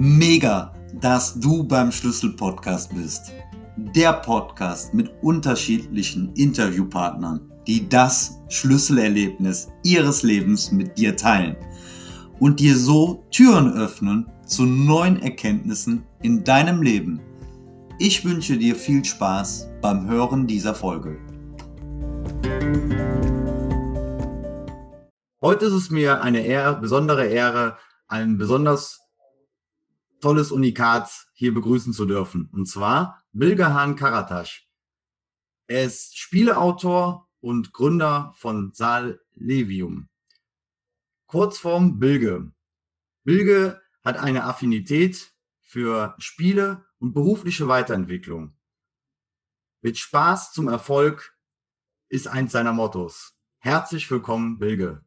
Mega, dass du beim Schlüssel-Podcast bist. Der Podcast mit unterschiedlichen Interviewpartnern, die das Schlüsselerlebnis ihres Lebens mit dir teilen und dir so Türen öffnen zu neuen Erkenntnissen in deinem Leben. Ich wünsche dir viel Spaß beim Hören dieser Folge. Heute ist es mir eine Ehre, besondere Ehre, einen besonders tolles Unikat hier begrüßen zu dürfen. Und zwar Bilgehan Karatasch. Er ist Spieleautor und Gründer von Saal Levium. Kurzform Bilge. Bilge hat eine Affinität für Spiele und berufliche Weiterentwicklung. Mit Spaß zum Erfolg ist eins seiner Mottos. Herzlich willkommen, Bilge.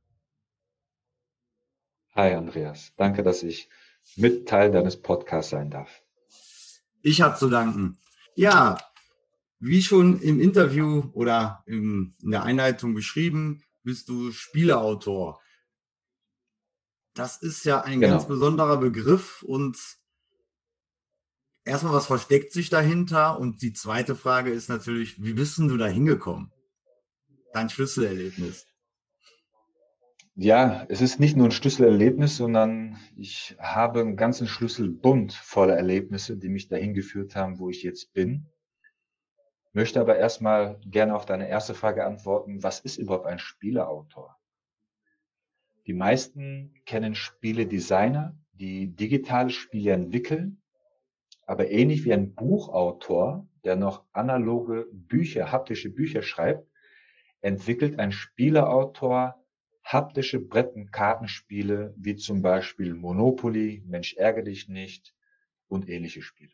Hi, Andreas. Danke, dass ich mit Teil deines Podcasts sein darf. Ich habe zu danken. Ja, wie schon im Interview oder in der Einleitung beschrieben, bist du Spieleautor. Das ist ja ein genau. ganz besonderer Begriff und erstmal, was versteckt sich dahinter? Und die zweite Frage ist natürlich, wie bist denn du da hingekommen? Dein Schlüsselerlebnis. Ja, es ist nicht nur ein Schlüsselerlebnis, sondern ich habe einen ganzen Schlüsselbund voller Erlebnisse, die mich dahin geführt haben, wo ich jetzt bin. Möchte aber erstmal gerne auf deine erste Frage antworten. Was ist überhaupt ein Spieleautor? Die meisten kennen Spieledesigner, die digitale Spiele entwickeln, aber ähnlich wie ein Buchautor, der noch analoge Bücher, haptische Bücher schreibt, entwickelt ein Spieleautor haptische Brett- und Kartenspiele wie zum Beispiel Monopoly, Mensch ärgere dich nicht und ähnliche Spiele.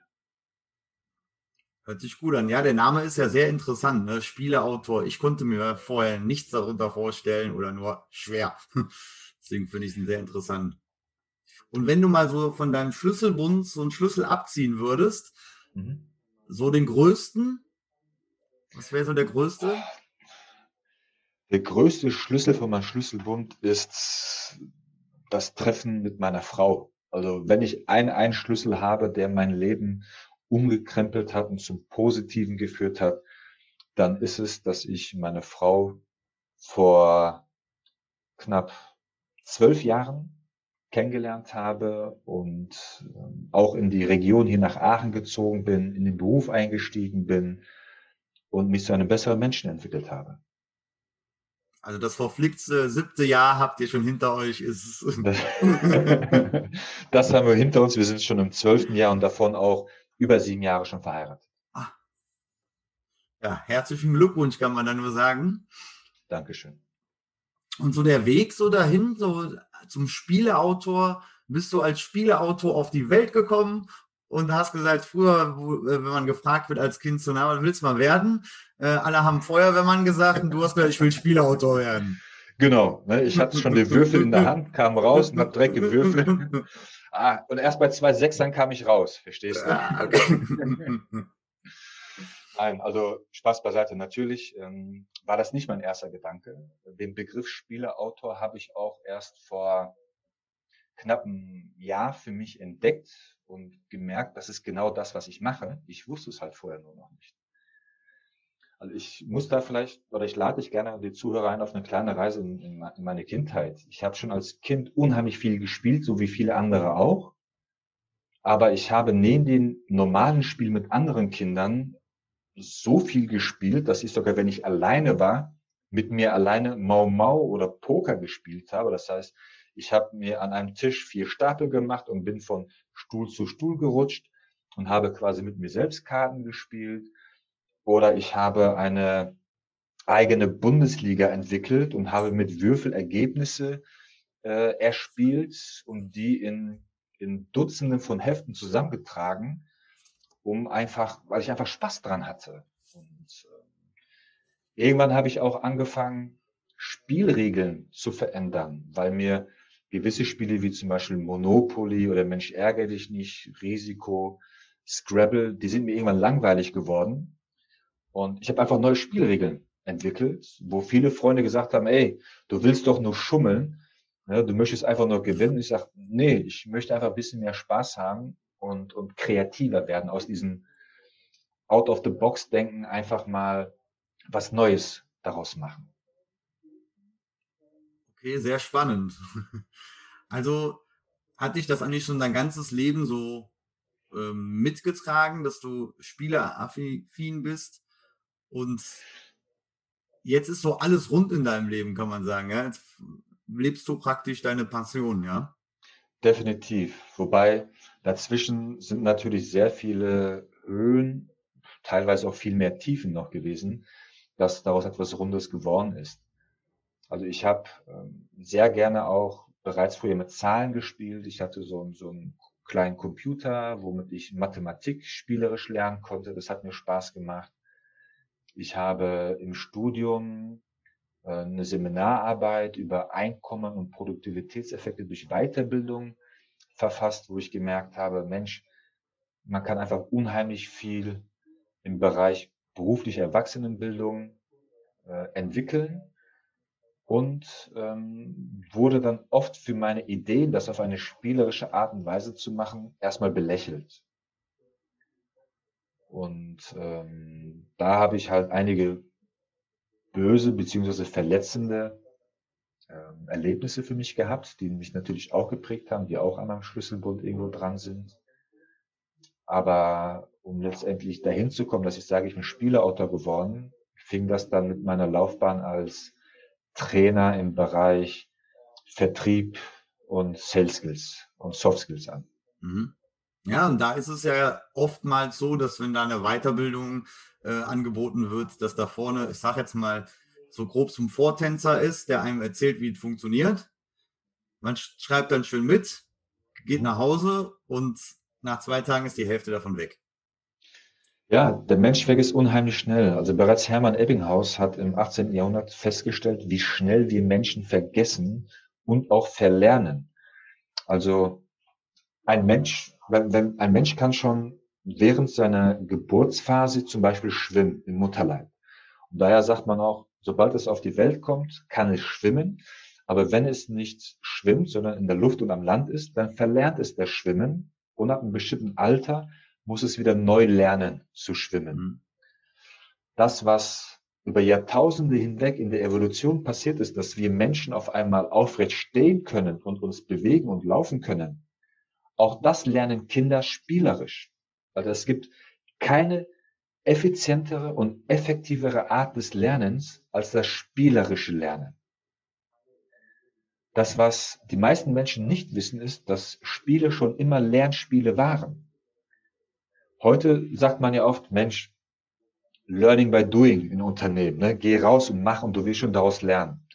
Hört sich gut an. Ja, der Name ist ja sehr interessant. Ne? Spieleautor. Ich konnte mir vorher nichts darunter vorstellen oder nur schwer. Deswegen finde ich es sehr interessant. Und wenn du mal so von deinem Schlüsselbund so einen Schlüssel abziehen würdest, mhm. so den größten, was wäre so der größte? Der größte Schlüssel von meinem Schlüsselbund ist das Treffen mit meiner Frau. Also wenn ich einen, einen Schlüssel habe, der mein Leben umgekrempelt hat und zum Positiven geführt hat, dann ist es, dass ich meine Frau vor knapp zwölf Jahren kennengelernt habe und ähm, auch in die Region hier nach Aachen gezogen bin, in den Beruf eingestiegen bin und mich zu einem besseren Menschen entwickelt habe. Also das verflickte siebte Jahr habt ihr schon hinter euch. Ist das haben wir hinter uns. Wir sind schon im zwölften Jahr und davon auch über sieben Jahre schon verheiratet. Ah. Ja, herzlichen Glückwunsch, kann man da nur sagen. Dankeschön. Und so der Weg so dahin, so zum Spieleautor, bist du als Spieleautor auf die Welt gekommen und hast gesagt, früher, äh, wenn man gefragt wird als Kind, so, na, was willst du mal werden? Äh, alle haben Feuerwehrmann gesagt und du hast gesagt, ich will Spielautor werden. Genau, ne, ich hatte schon den Würfel in der Hand, kam raus und hab direkt gewürfelt. Ah, und erst bei zwei Sechsern kam ich raus, verstehst du? Ah, okay. Nein, also Spaß beiseite. Natürlich ähm, war das nicht mein erster Gedanke. Den Begriff Spieleautor habe ich auch erst vor knapp einem Jahr für mich entdeckt und gemerkt, das ist genau das, was ich mache. Ich wusste es halt vorher nur noch nicht. Also ich muss da vielleicht, oder ich lade dich gerne die Zuhörer ein auf eine kleine Reise in, in, in meine Kindheit. Ich habe schon als Kind unheimlich viel gespielt, so wie viele andere auch. Aber ich habe neben den normalen Spielen mit anderen Kindern so viel gespielt, dass ich sogar, wenn ich alleine war, mit mir alleine Mau Mau oder Poker gespielt habe. Das heißt, ich habe mir an einem Tisch vier Stapel gemacht und bin von Stuhl zu Stuhl gerutscht und habe quasi mit mir selbst Karten gespielt. Oder ich habe eine eigene Bundesliga entwickelt und habe mit Würfel Ergebnisse äh, erspielt und die in, in Dutzenden von Heften zusammengetragen, um einfach, weil ich einfach Spaß dran hatte. Und äh, irgendwann habe ich auch angefangen, Spielregeln zu verändern, weil mir gewisse Spiele wie zum Beispiel Monopoly oder Mensch ärgere dich nicht, Risiko, Scrabble, die sind mir irgendwann langweilig geworden. Und ich habe einfach neue Spielregeln entwickelt, wo viele Freunde gesagt haben, ey, du willst doch nur schummeln. Ja, du möchtest einfach nur gewinnen. Ich sage, nee, ich möchte einfach ein bisschen mehr Spaß haben und, und kreativer werden aus diesem Out-of-the-Box-Denken, einfach mal was Neues daraus machen. Okay, sehr spannend. Also hat dich das eigentlich schon dein ganzes Leben so ähm, mitgetragen, dass du spieleraffin bist und jetzt ist so alles rund in deinem Leben, kann man sagen. Ja? Jetzt lebst du praktisch deine Passion, ja? Definitiv. Wobei dazwischen sind natürlich sehr viele Höhen, teilweise auch viel mehr Tiefen noch gewesen, dass daraus etwas Rundes geworden ist. Also ich habe ähm, sehr gerne auch bereits früher mit Zahlen gespielt. Ich hatte so, so einen kleinen Computer, womit ich Mathematik spielerisch lernen konnte. Das hat mir Spaß gemacht. Ich habe im Studium äh, eine Seminararbeit über Einkommen und Produktivitätseffekte durch Weiterbildung verfasst, wo ich gemerkt habe, Mensch, man kann einfach unheimlich viel im Bereich berufliche Erwachsenenbildung äh, entwickeln und ähm, wurde dann oft für meine Ideen, das auf eine spielerische Art und Weise zu machen, erstmal belächelt. Und ähm, da habe ich halt einige böse beziehungsweise verletzende ähm, Erlebnisse für mich gehabt, die mich natürlich auch geprägt haben, die auch an meinem Schlüsselbund irgendwo dran sind. Aber um letztendlich dahin zu kommen, dass ich sage, ich bin Spieleautor geworden, fing das dann mit meiner Laufbahn als Trainer im Bereich Vertrieb und Sales Skills und Soft Skills an. Mhm. Ja, und da ist es ja oftmals so, dass wenn da eine Weiterbildung äh, angeboten wird, dass da vorne, ich sage jetzt mal, so grob zum Vortänzer ist, der einem erzählt, wie es funktioniert. Man schreibt dann schön mit, geht nach Hause und nach zwei Tagen ist die Hälfte davon weg. Ja, der Mensch vergisst unheimlich schnell. Also bereits Hermann Ebbinghaus hat im 18. Jahrhundert festgestellt, wie schnell wir Menschen vergessen und auch verlernen. Also ein Mensch, wenn, wenn ein Mensch kann schon während seiner Geburtsphase zum Beispiel schwimmen im Mutterleib. Und daher sagt man auch, sobald es auf die Welt kommt, kann es schwimmen. Aber wenn es nicht schwimmt, sondern in der Luft und am Land ist, dann verlernt es das Schwimmen und ab einem bestimmten Alter muss es wieder neu lernen zu schwimmen. Mhm. Das, was über Jahrtausende hinweg in der Evolution passiert ist, dass wir Menschen auf einmal aufrecht stehen können und uns bewegen und laufen können, auch das lernen Kinder spielerisch. Also es gibt keine effizientere und effektivere Art des Lernens als das spielerische Lernen. Das, was die meisten Menschen nicht wissen, ist, dass Spiele schon immer Lernspiele waren. Heute sagt man ja oft, Mensch, Learning by Doing in Unternehmen. Ne? Geh raus und mach und du wirst schon daraus lernen.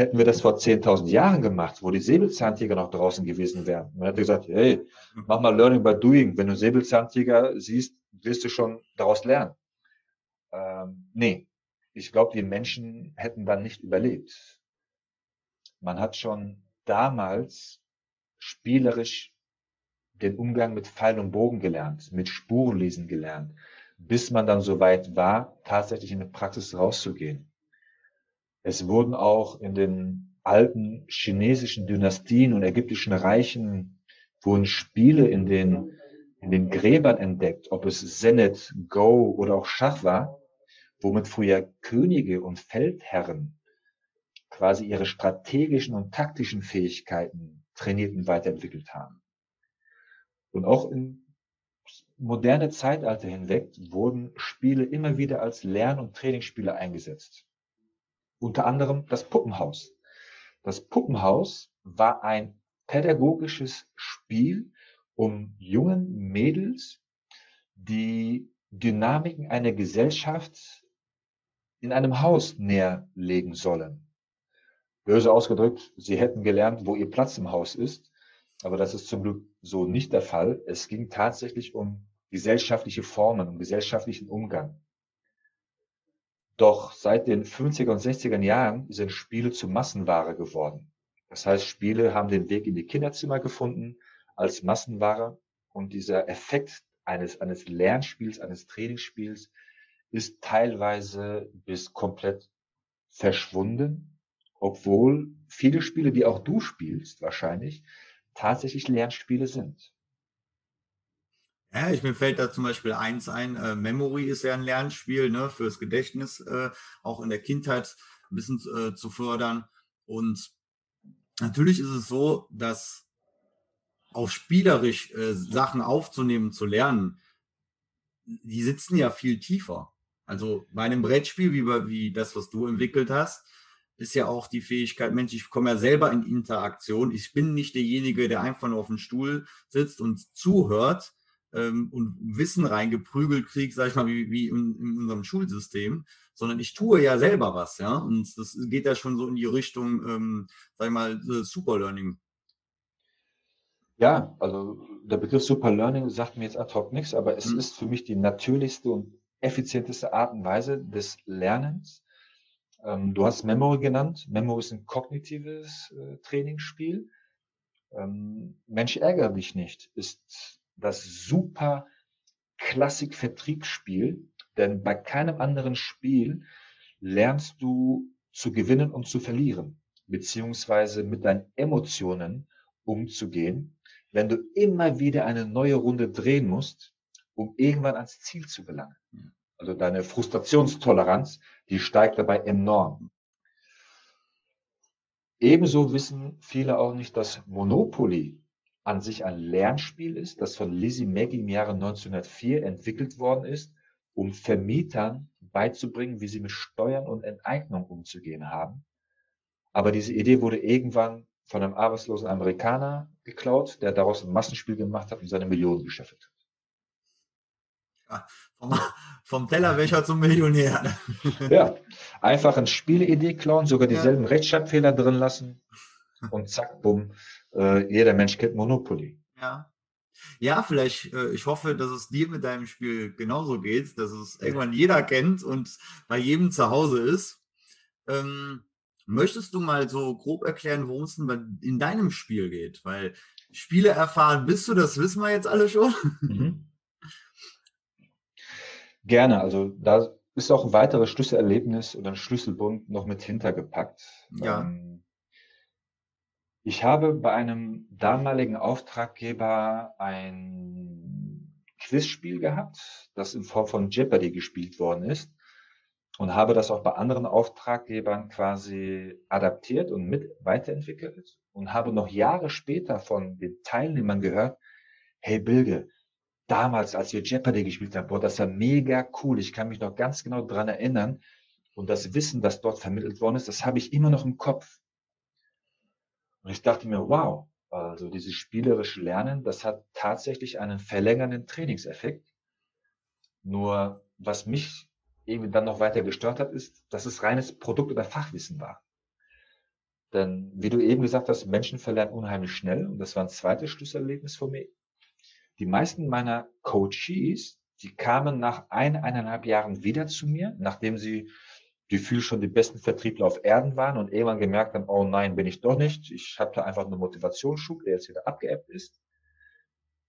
Hätten wir das vor 10.000 Jahren gemacht, wo die Säbelzahntiger noch draußen gewesen wären, man hätte gesagt, hey, mach mal Learning by Doing. Wenn du Säbelzahntiger siehst, wirst du schon daraus lernen. Ähm, nee, ich glaube, die Menschen hätten dann nicht überlebt. Man hat schon damals spielerisch den Umgang mit Pfeil und Bogen gelernt, mit Spurenlesen gelernt, bis man dann so weit war, tatsächlich in die Praxis rauszugehen. Es wurden auch in den alten chinesischen Dynastien und ägyptischen Reichen wurden Spiele in den, in den Gräbern entdeckt, ob es Senet, Go oder auch Schach war, womit früher Könige und Feldherren quasi ihre strategischen und taktischen Fähigkeiten trainiert und weiterentwickelt haben. Und auch im moderne Zeitalter hinweg wurden Spiele immer wieder als Lern- und Trainingsspiele eingesetzt. Unter anderem das Puppenhaus. Das Puppenhaus war ein pädagogisches Spiel, um jungen Mädels die Dynamiken einer Gesellschaft in einem Haus näher legen sollen. Böse ausgedrückt, sie hätten gelernt, wo ihr Platz im Haus ist, aber das ist zum Glück so nicht der Fall. Es ging tatsächlich um gesellschaftliche Formen, um gesellschaftlichen Umgang. Doch seit den 50er und 60er Jahren sind Spiele zu Massenware geworden. Das heißt, Spiele haben den Weg in die Kinderzimmer gefunden als Massenware und dieser Effekt eines, eines Lernspiels, eines Trainingsspiels ist teilweise bis komplett verschwunden obwohl viele Spiele, die auch du spielst, wahrscheinlich tatsächlich Lernspiele sind. Ja, ich mir fällt da zum Beispiel eins ein, äh, Memory ist ja ein Lernspiel, ne, fürs Gedächtnis, äh, auch in der Kindheit ein bisschen äh, zu fördern. Und natürlich ist es so, dass auch spielerisch äh, Sachen aufzunehmen, zu lernen, die sitzen ja viel tiefer. Also bei einem Brettspiel, wie, wie das, was du entwickelt hast, ist ja auch die Fähigkeit, Mensch, ich komme ja selber in Interaktion. Ich bin nicht derjenige, der einfach nur auf dem Stuhl sitzt und zuhört ähm, und Wissen reingeprügelt kriegt, sag ich mal, wie, wie in, in, unserem Schulsystem, sondern ich tue ja selber was, ja. Und das geht ja schon so in die Richtung, ähm, sag ich mal, Superlearning. Ja, also der Begriff Superlearning sagt mir jetzt ad hoc nichts, aber es hm. ist für mich die natürlichste und effizienteste Art und Weise des Lernens ähm, du hast Memory genannt. Memory ist ein kognitives äh, Trainingsspiel. Ähm, Mensch, ärgere dich nicht, ist das super Klassik-Vertriebsspiel, denn bei keinem anderen Spiel lernst du zu gewinnen und zu verlieren, beziehungsweise mit deinen Emotionen umzugehen, wenn du immer wieder eine neue Runde drehen musst, um irgendwann ans Ziel zu gelangen. Also deine Frustrationstoleranz, die steigt dabei enorm. Ebenso wissen viele auch nicht, dass Monopoly an sich ein Lernspiel ist, das von Lizzie Maggie im Jahre 1904 entwickelt worden ist, um Vermietern beizubringen, wie sie mit Steuern und Enteignung umzugehen haben. Aber diese Idee wurde irgendwann von einem arbeitslosen Amerikaner geklaut, der daraus ein Massenspiel gemacht hat und seine Millionen gescheffelt hat. Vom, vom Tellerwäscher zum Millionär. Ja, einfach eine Spieleidee klauen, sogar dieselben ja. Rechtschreibfehler drin lassen und zack, bumm, äh, jeder Mensch kennt Monopoly. Ja. Ja, vielleicht, äh, ich hoffe, dass es dir mit deinem Spiel genauso geht, dass es irgendwann jeder kennt und bei jedem zu Hause ist. Ähm, möchtest du mal so grob erklären, worum es denn in deinem Spiel geht? Weil Spiele erfahren bist du, das wissen wir jetzt alle schon. Mhm. Gerne, also da ist auch ein weiteres Schlüsselerlebnis oder ein Schlüsselbund noch mit hintergepackt. Ja. Ähm, ich habe bei einem damaligen Auftraggeber ein Quizspiel gehabt, das in Form von Jeopardy gespielt worden ist und habe das auch bei anderen Auftraggebern quasi adaptiert und mit weiterentwickelt und habe noch Jahre später von den Teilnehmern gehört, hey Bilge, damals, als wir Jeopardy gespielt haben, boah, das war mega cool. Ich kann mich noch ganz genau dran erinnern. Und das Wissen, das dort vermittelt worden ist, das habe ich immer noch im Kopf. Und ich dachte mir, wow, also dieses spielerische Lernen, das hat tatsächlich einen verlängernden Trainingseffekt. Nur was mich irgendwie dann noch weiter gestört hat, ist, dass es reines Produkt- oder Fachwissen war. Denn wie du eben gesagt hast, Menschen verlernen unheimlich schnell. Und das war ein zweites Schlüsselerlebnis für mich die meisten meiner Coaches, die kamen nach ein, eineinhalb Jahren wieder zu mir, nachdem sie gefühlt schon die besten Vertriebler auf Erden waren und irgendwann gemerkt haben, oh nein, bin ich doch nicht. Ich habe da einfach einen Motivationsschub, der jetzt wieder abgeebbt ist.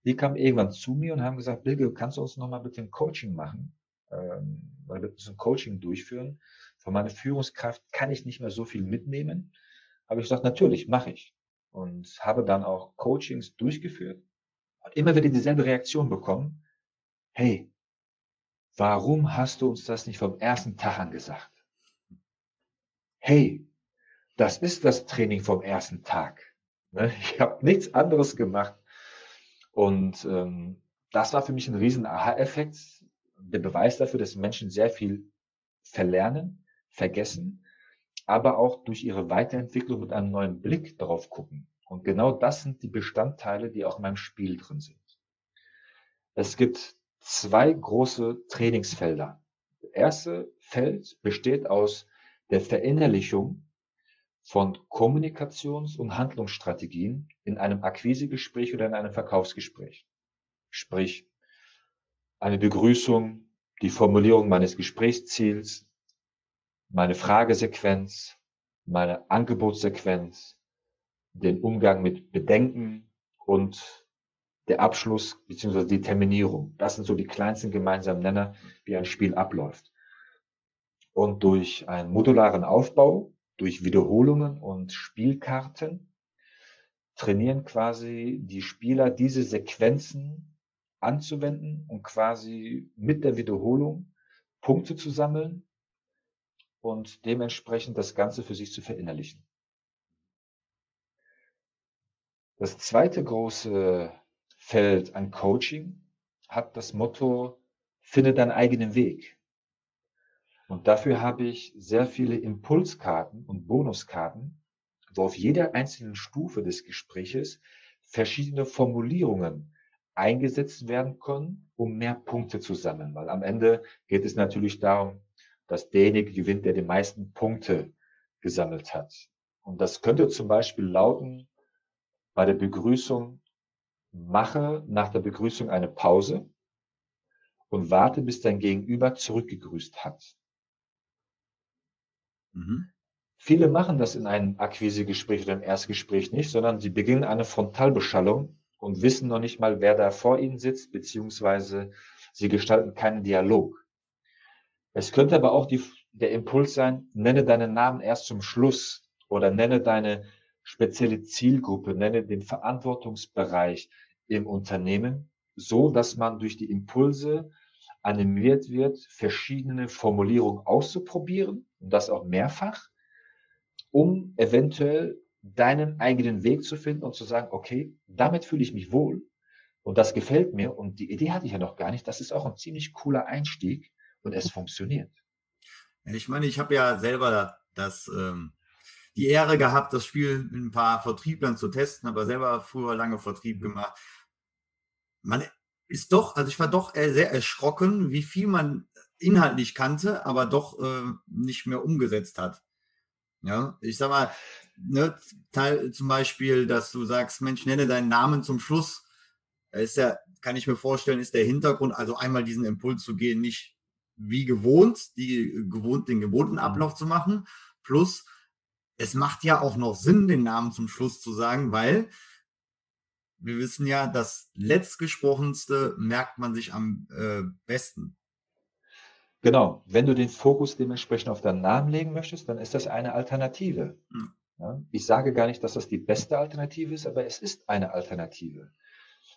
Die kamen irgendwann zu mir und haben gesagt, Bilge, kannst du uns nochmal bitte ein Coaching machen? Ähm, weil wir müssen ein Coaching durchführen. Von meiner Führungskraft kann ich nicht mehr so viel mitnehmen. Aber ich gesagt, natürlich, mache ich. Und habe dann auch Coachings durchgeführt und immer wieder dieselbe Reaktion bekommen. Hey, warum hast du uns das nicht vom ersten Tag an gesagt? Hey, das ist das Training vom ersten Tag. Ne? Ich habe nichts anderes gemacht. Und ähm, das war für mich ein riesen Aha-Effekt. Der Beweis dafür, dass Menschen sehr viel verlernen, vergessen, aber auch durch ihre Weiterentwicklung mit einem neuen Blick darauf gucken. Und genau das sind die Bestandteile, die auch in meinem Spiel drin sind. Es gibt zwei große Trainingsfelder. Das erste Feld besteht aus der Verinnerlichung von Kommunikations- und Handlungsstrategien in einem Akquisegespräch oder in einem Verkaufsgespräch. Sprich, eine Begrüßung, die Formulierung meines Gesprächsziels, meine Fragesequenz, meine Angebotssequenz, den Umgang mit Bedenken und der Abschluss bzw. die Terminierung. Das sind so die kleinsten gemeinsamen Nenner, wie ein Spiel abläuft. Und durch einen modularen Aufbau durch Wiederholungen und Spielkarten trainieren quasi die Spieler diese Sequenzen anzuwenden und quasi mit der Wiederholung Punkte zu sammeln und dementsprechend das Ganze für sich zu verinnerlichen. Das zweite große Feld an Coaching hat das Motto, finde deinen eigenen Weg. Und dafür habe ich sehr viele Impulskarten und Bonuskarten, wo auf jeder einzelnen Stufe des Gespräches verschiedene Formulierungen eingesetzt werden können, um mehr Punkte zu sammeln. Weil am Ende geht es natürlich darum, dass derjenige gewinnt, der die meisten Punkte gesammelt hat. Und das könnte zum Beispiel lauten, bei der Begrüßung, mache nach der Begrüßung eine Pause und warte, bis dein Gegenüber zurückgegrüßt hat. Mhm. Viele machen das in einem Akquisegespräch oder im Erstgespräch nicht, sondern sie beginnen eine Frontalbeschallung und wissen noch nicht mal, wer da vor ihnen sitzt, beziehungsweise sie gestalten keinen Dialog. Es könnte aber auch die, der Impuls sein, nenne deinen Namen erst zum Schluss oder nenne deine spezielle Zielgruppe, nenne den Verantwortungsbereich im Unternehmen, so dass man durch die Impulse animiert wird, verschiedene Formulierungen auszuprobieren und das auch mehrfach, um eventuell deinen eigenen Weg zu finden und zu sagen, okay, damit fühle ich mich wohl und das gefällt mir und die Idee hatte ich ja noch gar nicht. Das ist auch ein ziemlich cooler Einstieg und es funktioniert. Ich meine, ich habe ja selber das, ähm, die Ehre gehabt, das Spiel mit ein paar Vertrieblern zu testen, aber selber früher lange Vertrieb mhm. gemacht. Man ist doch, also ich war doch sehr erschrocken, wie viel man inhaltlich kannte, aber doch äh, nicht mehr umgesetzt hat. Ja, ich sag mal, ne, Teil, zum Beispiel, dass du sagst, Mensch, nenne deinen Namen zum Schluss. Da ist ja, kann ich mir vorstellen, ist der Hintergrund, also einmal diesen Impuls zu gehen, nicht wie gewohnt, die gewohnt, den gewohnten mhm. Ablauf zu machen. Plus, es macht ja auch noch Sinn, den Namen zum Schluss zu sagen, weil wir wissen ja, das letztgesprochenste merkt man sich am äh, besten. Genau, wenn du den Fokus dementsprechend auf deinen Namen legen möchtest, dann ist das eine Alternative. Hm. Ja, ich sage gar nicht, dass das die beste Alternative ist, aber es ist eine Alternative.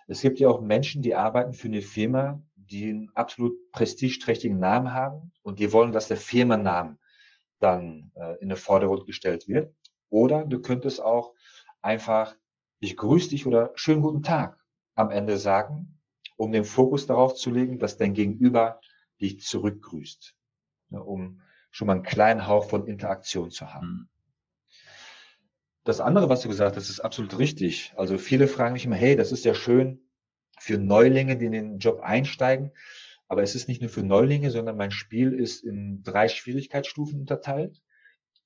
Es gibt ja auch Menschen, die arbeiten für eine Firma, die einen absolut prestigeträchtigen Namen haben und die wollen, dass der Firmennamen dann äh, in den Vordergrund gestellt wird. Oder du könntest auch einfach, ich grüße dich oder schönen guten Tag am Ende sagen, um den Fokus darauf zu legen, dass dein Gegenüber dich zurückgrüßt, ne, um schon mal einen kleinen Hauch von Interaktion zu haben. Mhm. Das andere, was du gesagt hast, ist absolut richtig. Also viele fragen mich immer, hey, das ist ja schön für Neulinge, die in den Job einsteigen. Aber es ist nicht nur für Neulinge, sondern mein Spiel ist in drei Schwierigkeitsstufen unterteilt.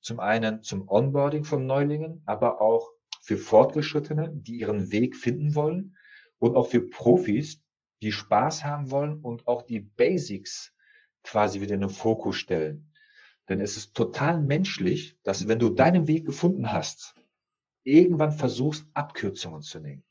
Zum einen zum Onboarding von Neulingen, aber auch für Fortgeschrittene, die ihren Weg finden wollen und auch für Profis, die Spaß haben wollen und auch die Basics quasi wieder in den Fokus stellen. Denn es ist total menschlich, dass wenn du deinen Weg gefunden hast, irgendwann versuchst, Abkürzungen zu nehmen.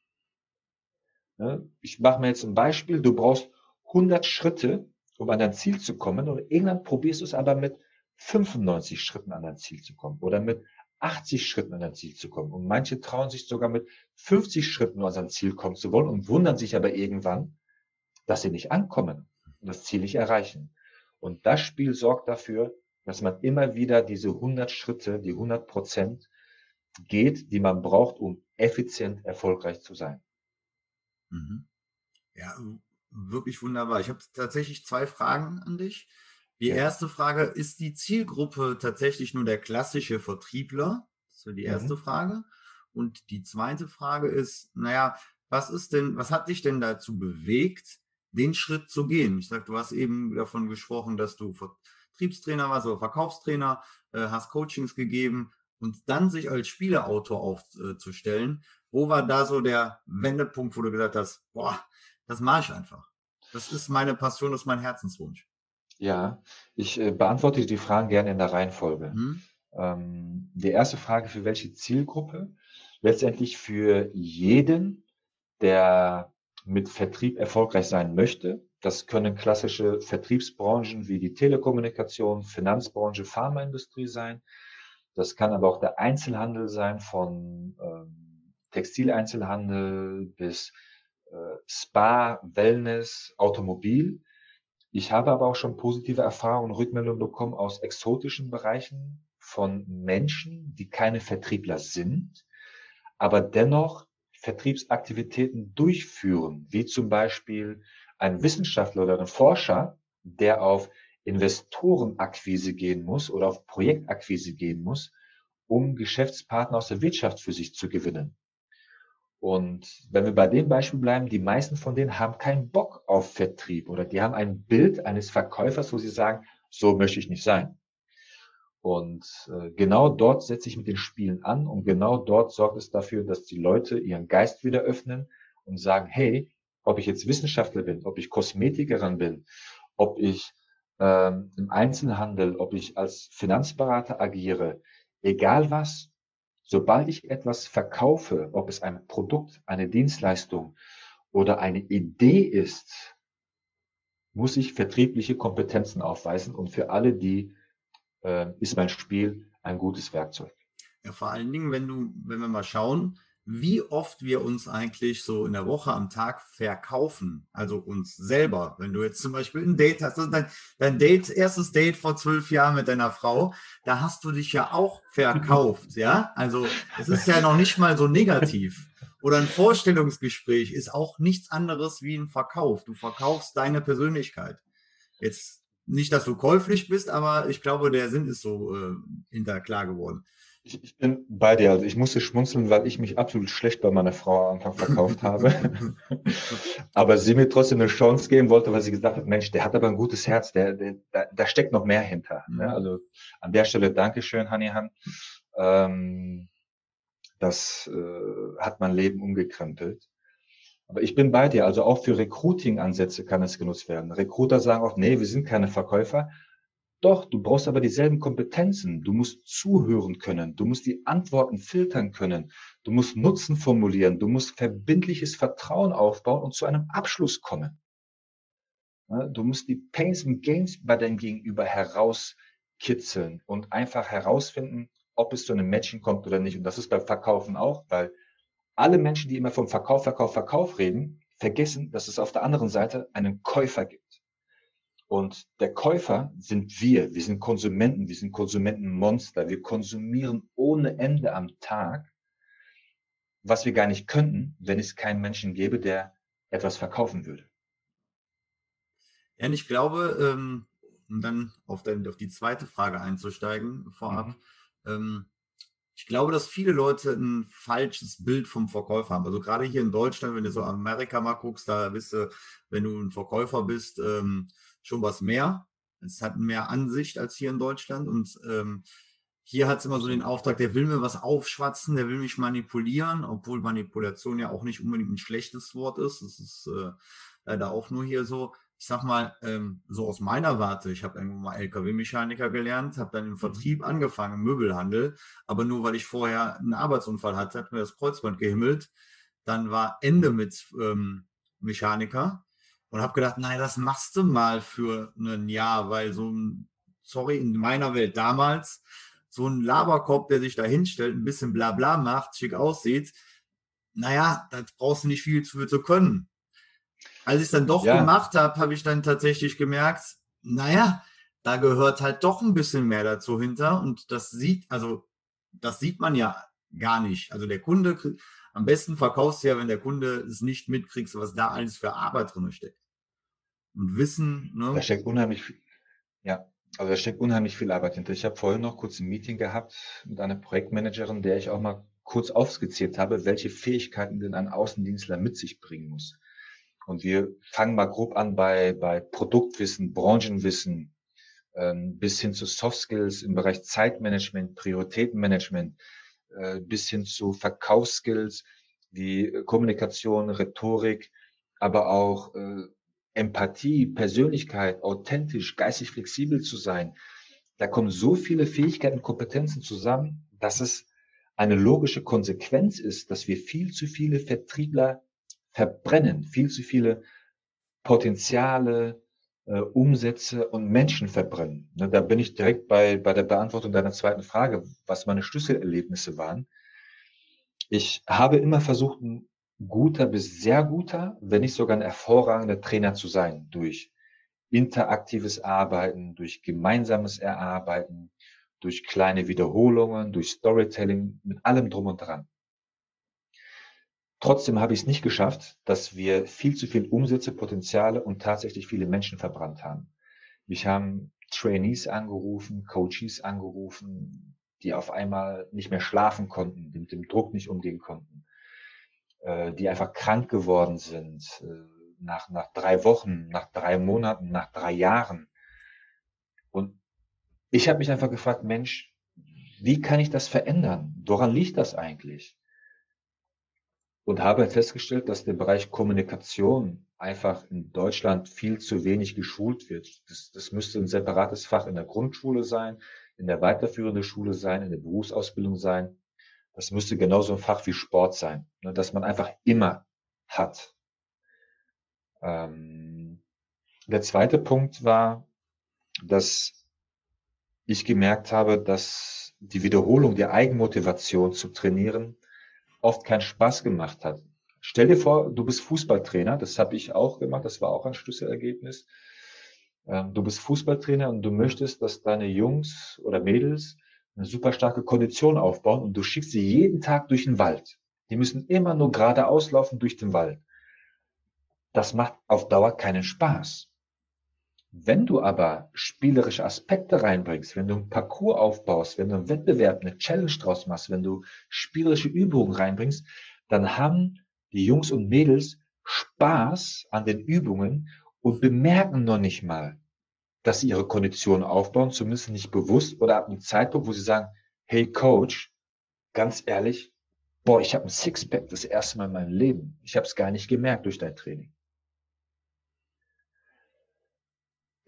Ich mache mir jetzt ein Beispiel. Du brauchst 100 Schritte, um an dein Ziel zu kommen und irgendwann probierst du es aber mit 95 Schritten an dein Ziel zu kommen oder mit 80 Schritten an dein Ziel zu kommen. Und manche trauen sich sogar mit 50 Schritten an sein Ziel kommen zu wollen und wundern sich aber irgendwann, dass sie nicht ankommen und das Ziel nicht erreichen. Und das Spiel sorgt dafür, dass man immer wieder diese 100 Schritte, die 100 Prozent geht, die man braucht, um effizient erfolgreich zu sein. Mhm. Ja, wirklich wunderbar. Ich habe tatsächlich zwei Fragen an dich. Die erste Frage, ist die Zielgruppe tatsächlich nur der klassische Vertriebler? Das ist die erste mhm. Frage. Und die zweite Frage ist, naja, was ist denn, was hat dich denn dazu bewegt, den Schritt zu gehen? Ich sag, du hast eben davon gesprochen, dass du Vertriebstrainer warst oder Verkaufstrainer, äh, hast Coachings gegeben und dann sich als Spieleautor aufzustellen. Wo war da so der Wendepunkt, wo du gesagt hast, boah, das mache ich einfach. Das ist meine Passion, das ist mein Herzenswunsch. Ja, ich äh, beantworte die Fragen gerne in der Reihenfolge. Hm? Ähm, die erste Frage, für welche Zielgruppe? Letztendlich für jeden, der mit Vertrieb erfolgreich sein möchte. Das können klassische Vertriebsbranchen wie die Telekommunikation, Finanzbranche, Pharmaindustrie sein. Das kann aber auch der Einzelhandel sein von ähm, Textileinzelhandel bis äh, Spa, Wellness, Automobil. Ich habe aber auch schon positive Erfahrungen und Rückmeldungen bekommen aus exotischen Bereichen von Menschen, die keine Vertriebler sind, aber dennoch Vertriebsaktivitäten durchführen, wie zum Beispiel ein Wissenschaftler oder ein Forscher, der auf Investorenakquise gehen muss oder auf Projektakquise gehen muss, um Geschäftspartner aus der Wirtschaft für sich zu gewinnen. Und wenn wir bei dem Beispiel bleiben, die meisten von denen haben keinen Bock auf Vertrieb oder die haben ein Bild eines Verkäufers, wo sie sagen, so möchte ich nicht sein. Und äh, genau dort setze ich mit den Spielen an und genau dort sorgt es dafür, dass die Leute ihren Geist wieder öffnen und sagen, hey, ob ich jetzt Wissenschaftler bin, ob ich Kosmetikerin bin, ob ich ähm, im Einzelhandel, ob ich als Finanzberater agiere, egal was, sobald ich etwas verkaufe, ob es ein Produkt, eine Dienstleistung oder eine Idee ist, muss ich vertriebliche Kompetenzen aufweisen und für alle die äh, ist mein Spiel ein gutes Werkzeug. Ja, vor allen Dingen, wenn du, wenn wir mal schauen, wie oft wir uns eigentlich so in der Woche am Tag verkaufen, also uns selber. Wenn du jetzt zum Beispiel ein Date hast, also dein, dein Date, erstes Date vor zwölf Jahren mit deiner Frau, da hast du dich ja auch verkauft, ja. Also es ist ja noch nicht mal so negativ. Oder ein Vorstellungsgespräch ist auch nichts anderes wie ein Verkauf. Du verkaufst deine Persönlichkeit. Jetzt nicht, dass du käuflich bist, aber ich glaube, der Sinn ist so äh, hinter klar geworden. Ich, ich, bin bei dir. Also ich musste schmunzeln, weil ich mich absolut schlecht bei meiner Frau am Anfang verkauft habe. aber sie mir trotzdem eine Chance geben wollte, weil sie gesagt hat, Mensch, der hat aber ein gutes Herz, der, der, da, da steckt noch mehr hinter. Ne? Mhm. Also an der Stelle Dankeschön, Hanihan. Ähm, das äh, hat mein Leben umgekrempelt. Aber ich bin bei dir. Also auch für Recruiting-Ansätze kann es genutzt werden. Recruiter sagen auch, nee, wir sind keine Verkäufer. Doch, du brauchst aber dieselben Kompetenzen. Du musst zuhören können. Du musst die Antworten filtern können. Du musst Nutzen formulieren. Du musst verbindliches Vertrauen aufbauen und zu einem Abschluss kommen. Du musst die Pains und Gains bei deinem Gegenüber herauskitzeln und einfach herausfinden, ob es zu einem Matching kommt oder nicht. Und das ist beim Verkaufen auch, weil alle Menschen, die immer vom Verkauf, Verkauf, Verkauf reden, vergessen, dass es auf der anderen Seite einen Käufer gibt. Und der Käufer sind wir. Wir sind Konsumenten. Wir sind Konsumentenmonster. Wir konsumieren ohne Ende am Tag, was wir gar nicht könnten, wenn es keinen Menschen gäbe, der etwas verkaufen würde. Ja, und ich glaube, ähm, um dann auf, dein, auf die zweite Frage einzusteigen vorab, mhm. ähm, ich glaube, dass viele Leute ein falsches Bild vom Verkäufer haben. Also gerade hier in Deutschland, wenn du so Amerika mal guckst, da bist du, wenn du ein Verkäufer bist, ähm, schon was mehr. Es hat mehr Ansicht als hier in Deutschland. Und ähm, hier hat es immer so den Auftrag, der will mir was aufschwatzen, der will mich manipulieren, obwohl Manipulation ja auch nicht unbedingt ein schlechtes Wort ist. Das ist äh, leider auch nur hier so ich sag mal, ähm, so aus meiner Warte, ich habe irgendwann mal LKW-Mechaniker gelernt, habe dann im mhm. Vertrieb angefangen, im Möbelhandel, aber nur weil ich vorher einen Arbeitsunfall hatte, hat mir das Kreuzband gehimmelt. Dann war Ende mit ähm, Mechaniker und habe gedacht, nein, das machst du mal für ein Jahr, weil so ein, sorry, in meiner Welt damals, so ein Laberkopf, der sich da hinstellt, ein bisschen bla bla macht, schick aussieht, naja, da brauchst du nicht viel für zu können. Als ich es dann doch ja. gemacht habe, habe ich dann tatsächlich gemerkt, naja, da gehört halt doch ein bisschen mehr dazu hinter. Und das sieht, also das sieht man ja gar nicht. Also der Kunde, am besten verkaufst du ja, wenn der Kunde es nicht mitkriegt, was da alles für Arbeit drin steckt. Und Wissen, ne? Da steckt unheimlich viel, ja, also da steckt unheimlich viel Arbeit hinter. Ich habe vorhin noch kurz ein Meeting gehabt mit einer Projektmanagerin, der ich auch mal kurz aufskizziert habe, welche Fähigkeiten denn ein Außendienstler mit sich bringen muss. Und wir fangen mal grob an bei, bei Produktwissen, Branchenwissen, ähm, bis hin zu Soft Skills im Bereich Zeitmanagement, Prioritätenmanagement, äh, bis hin zu Verkaufsskills wie Kommunikation, Rhetorik, aber auch äh, Empathie, Persönlichkeit, authentisch, geistig flexibel zu sein. Da kommen so viele Fähigkeiten, Kompetenzen zusammen, dass es eine logische Konsequenz ist, dass wir viel zu viele Vertriebler verbrennen viel zu viele Potenziale, äh, Umsätze und Menschen verbrennen. Ne, da bin ich direkt bei, bei der Beantwortung deiner zweiten Frage, was meine Schlüsselerlebnisse waren. Ich habe immer versucht, ein guter bis sehr guter, wenn nicht sogar ein hervorragender Trainer zu sein, durch interaktives Arbeiten, durch gemeinsames Erarbeiten, durch kleine Wiederholungen, durch Storytelling, mit allem drum und dran. Trotzdem habe ich es nicht geschafft, dass wir viel zu viel Umsätze, Potenziale und tatsächlich viele Menschen verbrannt haben. Mich haben Trainees angerufen, Coaches angerufen, die auf einmal nicht mehr schlafen konnten, die mit dem Druck nicht umgehen konnten, äh, die einfach krank geworden sind, äh, nach, nach drei Wochen, nach drei Monaten, nach drei Jahren. Und ich habe mich einfach gefragt, Mensch, wie kann ich das verändern? Woran liegt das eigentlich? Und habe festgestellt, dass der Bereich Kommunikation einfach in Deutschland viel zu wenig geschult wird. Das, das müsste ein separates Fach in der Grundschule sein, in der weiterführenden Schule sein, in der Berufsausbildung sein. Das müsste genauso ein Fach wie Sport sein, ne, dass man einfach immer hat. Ähm, der zweite Punkt war, dass ich gemerkt habe, dass die Wiederholung, die Eigenmotivation zu trainieren, oft keinen Spaß gemacht hat. Stell dir vor, du bist Fußballtrainer, das habe ich auch gemacht, das war auch ein Schlüsselergebnis. Ähm, du bist Fußballtrainer und du möchtest, dass deine Jungs oder Mädels eine super starke Kondition aufbauen und du schickst sie jeden Tag durch den Wald. Die müssen immer nur geradeaus laufen durch den Wald das macht auf Dauer keinen Spaß. Wenn du aber spielerische Aspekte reinbringst, wenn du ein Parcours aufbaust, wenn du einen Wettbewerb, eine Challenge draus machst, wenn du spielerische Übungen reinbringst, dann haben die Jungs und Mädels Spaß an den Übungen und bemerken noch nicht mal, dass sie ihre Kondition aufbauen, zumindest nicht bewusst oder ab einem Zeitpunkt, wo sie sagen, hey Coach, ganz ehrlich, boah, ich habe ein Sixpack das erste Mal in meinem Leben. Ich habe es gar nicht gemerkt durch dein Training.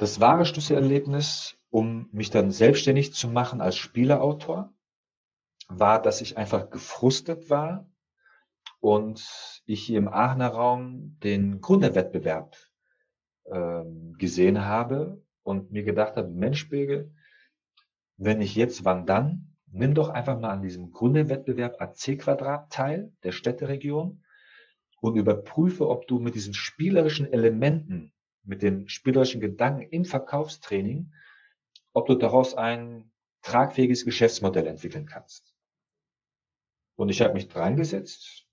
Das wahre Schlüsselerlebnis, um mich dann selbstständig zu machen als Spieleautor, war, dass ich einfach gefrustet war und ich hier im Aachener Raum den Gründerwettbewerb ähm, gesehen habe und mir gedacht habe, Mensch, Bege, wenn nicht jetzt, wann dann? Nimm doch einfach mal an diesem Gründerwettbewerb AC Quadrat teil, der Städteregion, und überprüfe, ob du mit diesen spielerischen Elementen mit den spielerischen Gedanken im Verkaufstraining, ob du daraus ein tragfähiges Geschäftsmodell entwickeln kannst. Und ich habe mich dran gesetzt,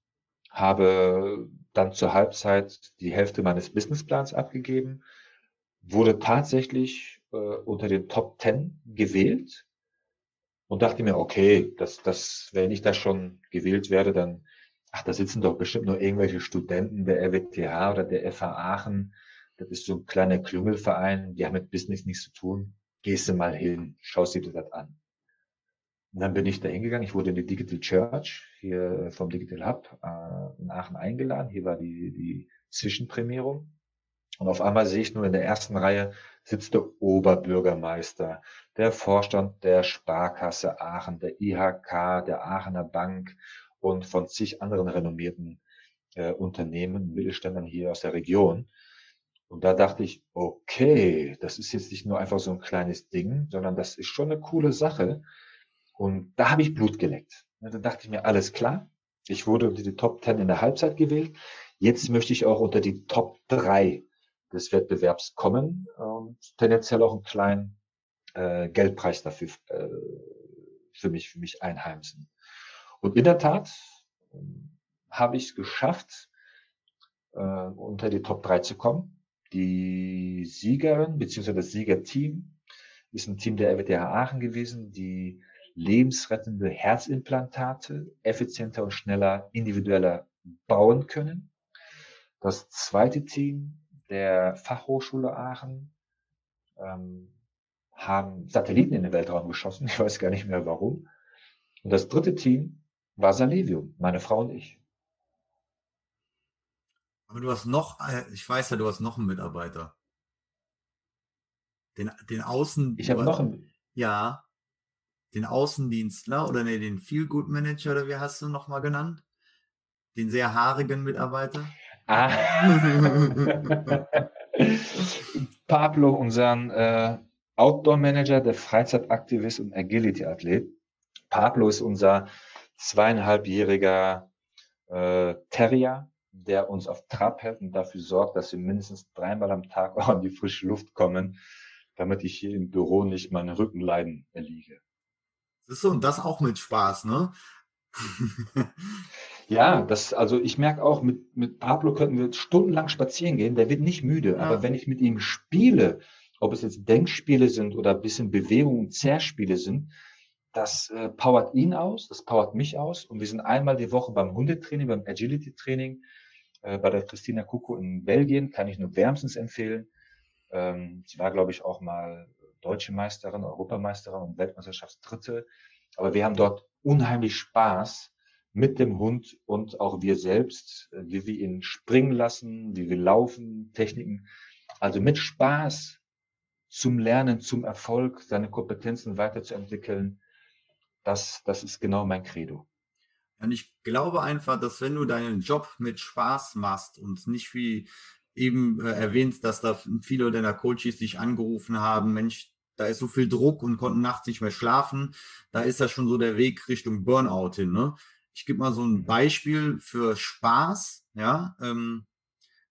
habe dann zur Halbzeit die Hälfte meines Businessplans abgegeben, wurde tatsächlich äh, unter den Top Ten gewählt und dachte mir, okay, das, das, wenn ich da schon gewählt werde, dann, ach, da sitzen doch bestimmt nur irgendwelche Studenten der RWTH oder der FH Aachen, das ist so ein kleiner Klüngelverein, die haben mit Business nichts zu tun. Gehst du mal hin, schaust dir das an. Und dann bin ich da hingegangen. Ich wurde in die Digital Church hier vom Digital Hub äh, in Aachen eingeladen. Hier war die, die Zwischenprämierung. Und auf einmal sehe ich nur in der ersten Reihe sitzt der Oberbürgermeister, der Vorstand der Sparkasse Aachen, der IHK, der Aachener Bank und von zig anderen renommierten äh, Unternehmen, Mittelständern hier aus der Region. Und da dachte ich, okay, das ist jetzt nicht nur einfach so ein kleines Ding, sondern das ist schon eine coole Sache. Und da habe ich Blut geleckt. Und dann dachte ich mir, alles klar, ich wurde unter die Top 10 in der Halbzeit gewählt. Jetzt möchte ich auch unter die Top 3 des Wettbewerbs kommen und tendenziell auch einen kleinen äh, Geldpreis dafür äh, für mich, für mich einheimsen. Und in der Tat äh, habe ich es geschafft, äh, unter die Top 3 zu kommen. Die Siegerin bzw. das Siegerteam ist ein Team der RWTH Aachen gewesen, die lebensrettende Herzimplantate effizienter und schneller individueller bauen können. Das zweite Team der Fachhochschule Aachen ähm, haben Satelliten in den Weltraum geschossen. Ich weiß gar nicht mehr warum. Und das dritte Team war Salevium, meine Frau und ich. Aber du hast noch, äh, ich weiß ja, du hast noch einen Mitarbeiter. Den, den Außen. Ich habe noch einen. Ja. Den Außendienstler oder nee, den Feel Good Manager oder wie hast du noch mal genannt? Den sehr haarigen Mitarbeiter. Ah. Pablo, unseren äh, Outdoor-Manager, der Freizeitaktivist und Agility-Athlet. Pablo ist unser zweieinhalbjähriger äh, Terrier, der uns auf Trab hält und dafür sorgt, dass wir mindestens dreimal am Tag auch an die frische Luft kommen, damit ich hier im Büro nicht meine Rückenleiden erliege. Das ist so, und das auch mit Spaß, ne? ja, das, also ich merke auch, mit, mit Pablo könnten wir stundenlang spazieren gehen, der wird nicht müde, ja. aber wenn ich mit ihm spiele, ob es jetzt Denkspiele sind oder ein bisschen Bewegung und Zerrspiele sind, das äh, powert ihn aus, das powert mich aus. Und wir sind einmal die Woche beim Hundetraining, beim Agility-Training äh, bei der Christina Kuko in Belgien, kann ich nur wärmstens empfehlen. Ähm, sie war, glaube ich, auch mal deutsche Meisterin, Europameisterin und Weltmeisterschaftsdritte. Aber wir haben dort unheimlich Spaß mit dem Hund und auch wir selbst, äh, wie wir ihn springen lassen, wie wir laufen, Techniken. Also mit Spaß zum Lernen, zum Erfolg, seine Kompetenzen weiterzuentwickeln. Das, das ist genau mein Credo. Und ich glaube einfach, dass wenn du deinen Job mit Spaß machst und nicht wie eben äh, erwähnt, dass da viele deiner Coaches dich angerufen haben, Mensch, da ist so viel Druck und konnten nachts nicht mehr schlafen, da ist das schon so der Weg Richtung Burnout hin. Ne? Ich gebe mal so ein Beispiel für Spaß. Ja, ähm,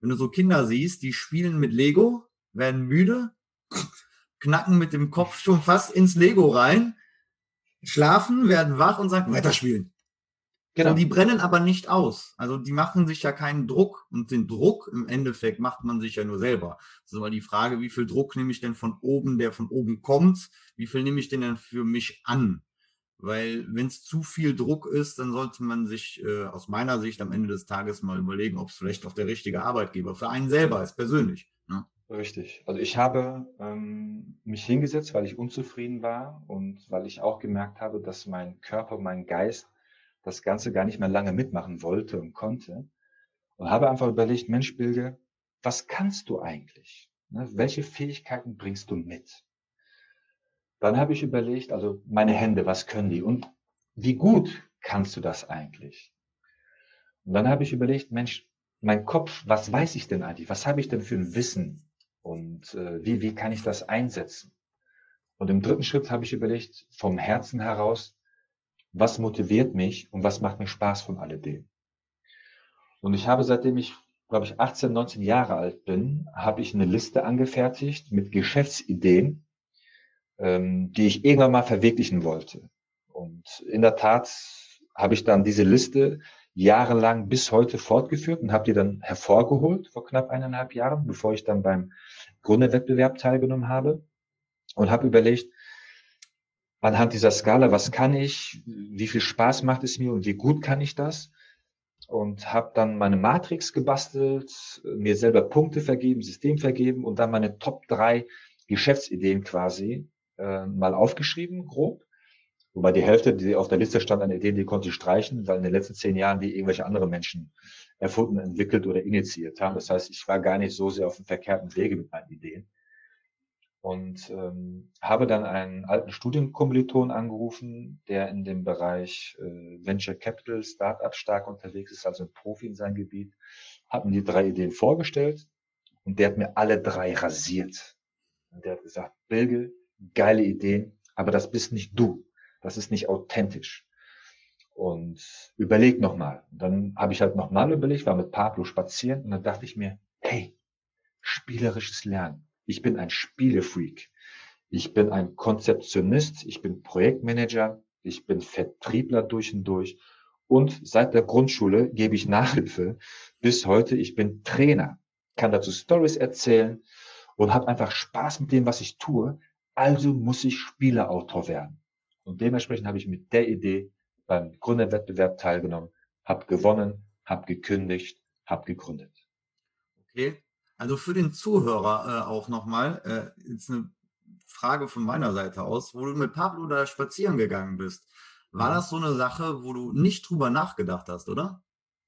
wenn du so Kinder siehst, die spielen mit Lego, werden müde, knacken mit dem Kopf schon fast ins Lego rein, schlafen, werden wach und sagen, weiterspielen. Genau. Und die brennen aber nicht aus. Also die machen sich ja keinen Druck und den Druck im Endeffekt macht man sich ja nur selber. Das ist aber die Frage, wie viel Druck nehme ich denn von oben, der von oben kommt? Wie viel nehme ich denn dann für mich an? Weil wenn es zu viel Druck ist, dann sollte man sich äh, aus meiner Sicht am Ende des Tages mal überlegen, ob es vielleicht auch der richtige Arbeitgeber für einen selber ist, persönlich. Ne? Richtig. Also ich habe ähm, mich hingesetzt, weil ich unzufrieden war und weil ich auch gemerkt habe, dass mein Körper, mein Geist das Ganze gar nicht mehr lange mitmachen wollte und konnte. Und habe einfach überlegt, Mensch, Bilge, was kannst du eigentlich? Ne? Welche Fähigkeiten bringst du mit? Dann habe ich überlegt, also meine Hände, was können die? Und wie gut kannst du das eigentlich? Und dann habe ich überlegt, Mensch, mein Kopf, was weiß ich denn eigentlich? Was habe ich denn für ein Wissen? Und äh, wie, wie kann ich das einsetzen? Und im dritten Schritt habe ich überlegt, vom Herzen heraus, was motiviert mich und was macht mir Spaß von alledem. Und ich habe, seitdem ich, glaube ich, 18, 19 Jahre alt bin, habe ich eine Liste angefertigt mit Geschäftsideen, ähm, die ich irgendwann mal verwirklichen wollte. Und in der Tat habe ich dann diese Liste jahrelang bis heute fortgeführt und habe die dann hervorgeholt vor knapp eineinhalb Jahren, bevor ich dann beim Gründerwettbewerb teilgenommen habe und habe überlegt, anhand dieser Skala, was kann ich, wie viel Spaß macht es mir und wie gut kann ich das? Und habe dann meine Matrix gebastelt, mir selber Punkte vergeben, System vergeben und dann meine Top drei Geschäftsideen quasi äh, mal aufgeschrieben, grob. Wobei die Hälfte, die auf der Liste stand an Ideen, die konnte ich streichen, weil in den letzten zehn Jahren die irgendwelche andere Menschen erfunden, entwickelt oder initiiert haben. Das heißt, ich war gar nicht so sehr auf dem verkehrten Wege mit meinen Ideen und ähm, habe dann einen alten Studienkommiliton angerufen, der in dem Bereich äh, Venture Capital, Startup stark unterwegs ist, also ein Profi in seinem Gebiet, hat mir die drei Ideen vorgestellt und der hat mir alle drei rasiert. Und der hat gesagt, Bilge, geile Ideen, aber das bist nicht du. Das ist nicht authentisch. Und überleg nochmal. Dann habe ich halt nochmal überlegt, war mit Pablo spazieren und dann dachte ich mir, hey, spielerisches Lernen ich bin ein Spielefreak. Ich bin ein Konzeptionist. Ich bin Projektmanager. Ich bin Vertriebler durch und durch. Und seit der Grundschule gebe ich Nachhilfe bis heute. Ich bin Trainer, kann dazu Stories erzählen und habe einfach Spaß mit dem, was ich tue. Also muss ich Spieleautor werden. Und dementsprechend habe ich mit der Idee beim Gründerwettbewerb teilgenommen, habe gewonnen, habe gekündigt, habe gegründet. Okay. Also für den Zuhörer äh, auch nochmal, äh, jetzt eine Frage von meiner Seite aus, wo du mit Pablo da spazieren gegangen bist. War das so eine Sache, wo du nicht drüber nachgedacht hast, oder?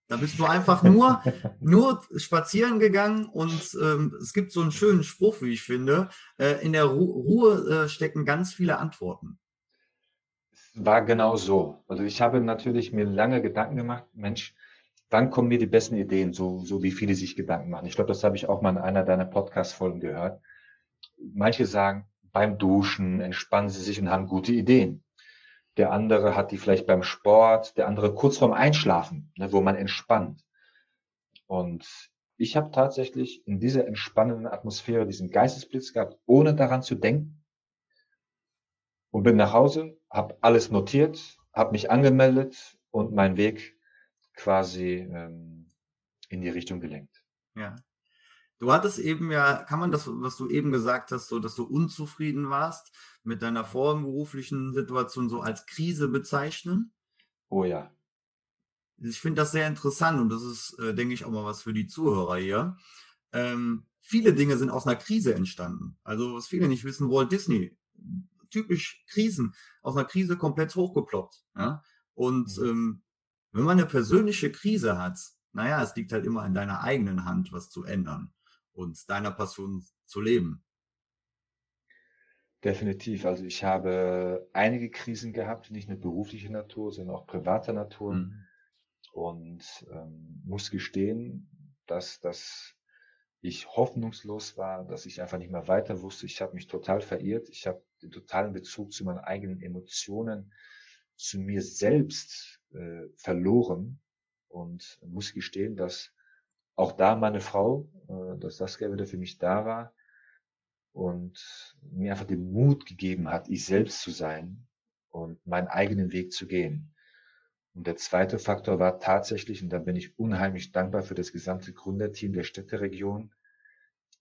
Da bist du einfach nur, nur spazieren gegangen und ähm, es gibt so einen schönen Spruch, wie ich finde, äh, in der Ru Ruhe äh, stecken ganz viele Antworten. Es war genau so. Also ich habe natürlich mir lange Gedanken gemacht, Mensch, dann kommen mir die besten Ideen, so, so wie viele sich Gedanken machen. Ich glaube, das habe ich auch mal in einer deiner Podcast-Folgen gehört. Manche sagen, beim Duschen entspannen sie sich und haben gute Ideen. Der andere hat die vielleicht beim Sport, der andere kurz vorm Einschlafen, ne, wo man entspannt. Und ich habe tatsächlich in dieser entspannenden Atmosphäre diesen Geistesblitz gehabt, ohne daran zu denken. Und bin nach Hause, habe alles notiert, habe mich angemeldet und meinen Weg quasi ähm, in die Richtung gelenkt. Ja. Du hattest eben ja, kann man das, was du eben gesagt hast, so, dass du unzufrieden warst mit deiner vorberuflichen Situation so als Krise bezeichnen? Oh ja. Ich finde das sehr interessant und das ist, äh, denke ich, auch mal was für die Zuhörer hier. Ähm, viele Dinge sind aus einer Krise entstanden. Also, was viele nicht wissen, Walt Disney, typisch Krisen, aus einer Krise komplett hochgeploppt. Ja? Und mhm. ähm, wenn man eine persönliche Krise hat, naja, es liegt halt immer in deiner eigenen Hand, was zu ändern und deiner Passion zu leben. Definitiv. Also ich habe einige Krisen gehabt, nicht nur berufliche Natur, sondern auch privater Natur. Mhm. Und ähm, muss gestehen, dass, dass ich hoffnungslos war, dass ich einfach nicht mehr weiter wusste. Ich habe mich total verirrt. Ich habe den totalen Bezug zu meinen eigenen Emotionen, zu mir selbst äh, verloren. Und muss gestehen, dass auch da meine Frau, äh, dass das wieder für mich da war und mir einfach den Mut gegeben hat, ich selbst zu sein und meinen eigenen Weg zu gehen. Und der zweite Faktor war tatsächlich, und da bin ich unheimlich dankbar für das gesamte Gründerteam der Städteregion,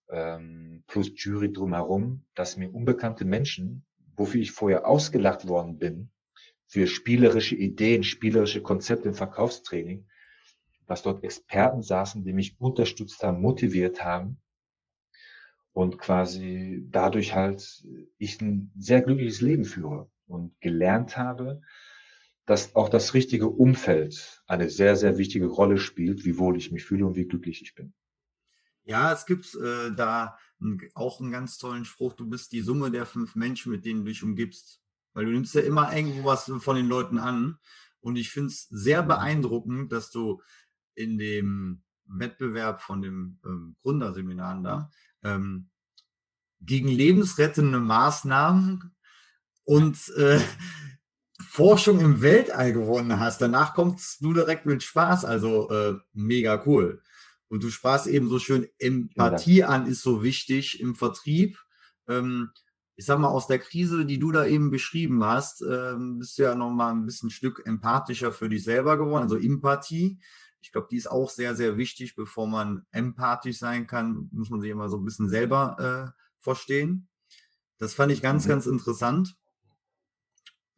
ähm, plus Jury drumherum, dass mir unbekannte Menschen, wofür ich vorher ausgelacht worden bin, für spielerische Ideen, spielerische Konzepte im Verkaufstraining, dass dort Experten saßen, die mich unterstützt haben, motiviert haben und quasi dadurch halt ich ein sehr glückliches Leben führe und gelernt habe, dass auch das richtige Umfeld eine sehr, sehr wichtige Rolle spielt, wie wohl ich mich fühle und wie glücklich ich bin. Ja, es gibt äh, da auch einen ganz tollen Spruch, du bist die Summe der fünf Menschen, mit denen du dich umgibst. Weil du nimmst ja immer irgendwo was von den Leuten an. Und ich finde es sehr beeindruckend, dass du in dem Wettbewerb von dem ähm, Gründerseminaren da ähm, gegen lebensrettende Maßnahmen und äh, Forschung im Weltall gewonnen hast. Danach kommst du direkt mit Spaß, also äh, mega cool. Und du sprachst eben so schön, Empathie an ist so wichtig im Vertrieb. Ähm, ich sag mal, aus der Krise, die du da eben beschrieben hast, ähm, bist du ja nochmal ein bisschen ein Stück empathischer für dich selber geworden, also Empathie. Ich glaube, die ist auch sehr, sehr wichtig. Bevor man empathisch sein kann, muss man sich immer so ein bisschen selber äh, verstehen. Das fand ich ganz, mhm. ganz interessant.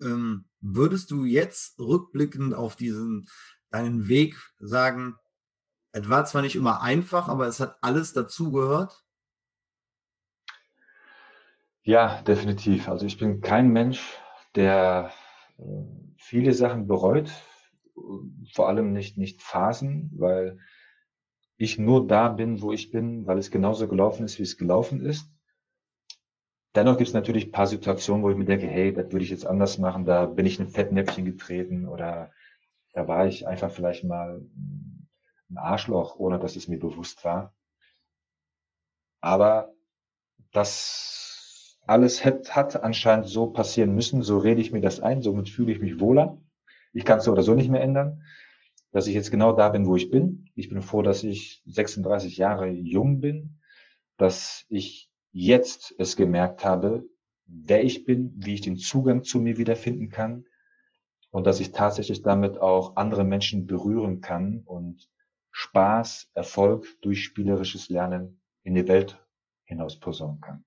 Ähm, würdest du jetzt rückblickend auf diesen, deinen Weg sagen, es war zwar nicht immer einfach, aber es hat alles dazugehört? Ja, definitiv. Also ich bin kein Mensch, der äh, viele Sachen bereut, vor allem nicht, nicht Phasen, weil ich nur da bin, wo ich bin, weil es genauso gelaufen ist, wie es gelaufen ist. Dennoch gibt es natürlich ein paar Situationen, wo ich mir denke, hey, das würde ich jetzt anders machen, da bin ich in ein Fettnäpfchen getreten oder da war ich einfach vielleicht mal ein Arschloch, ohne dass es mir bewusst war. Aber das alles hat, hat anscheinend so passieren müssen, so rede ich mir das ein, somit fühle ich mich wohler. Ich kann es so oder so nicht mehr ändern, dass ich jetzt genau da bin, wo ich bin. Ich bin froh, dass ich 36 Jahre jung bin, dass ich jetzt es gemerkt habe, wer ich bin, wie ich den Zugang zu mir wiederfinden kann und dass ich tatsächlich damit auch andere Menschen berühren kann und Spaß, Erfolg durch spielerisches Lernen in die Welt hinaus posaunen kann.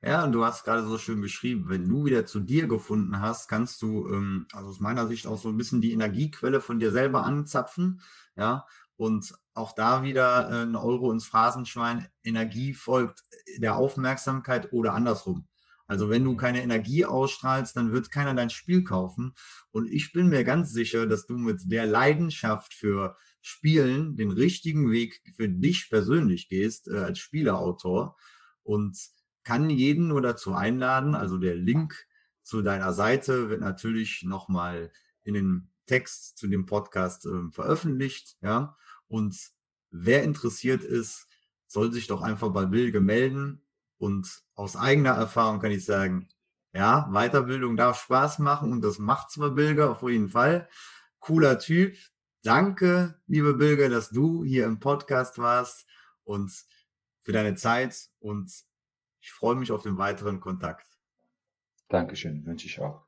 Ja, und du hast gerade so schön beschrieben, wenn du wieder zu dir gefunden hast, kannst du, ähm, also aus meiner Sicht auch so ein bisschen die Energiequelle von dir selber anzapfen, ja, und auch da wieder äh, ein Euro ins Phrasenschwein, Energie folgt der Aufmerksamkeit oder andersrum. Also wenn du keine Energie ausstrahlst, dann wird keiner dein Spiel kaufen. Und ich bin mir ganz sicher, dass du mit der Leidenschaft für Spielen den richtigen Weg für dich persönlich gehst äh, als Spieleautor und kann jeden nur dazu einladen. Also der Link zu deiner Seite wird natürlich nochmal in den Text zu dem Podcast äh, veröffentlicht, ja. Und wer interessiert ist, soll sich doch einfach bei Bilge melden. Und aus eigener Erfahrung kann ich sagen, ja, Weiterbildung darf Spaß machen und das macht's bei Bilge auf jeden Fall. Cooler Typ. Danke, liebe Bilge, dass du hier im Podcast warst und für deine Zeit und ich freue mich auf den weiteren Kontakt. Dankeschön, wünsche ich auch.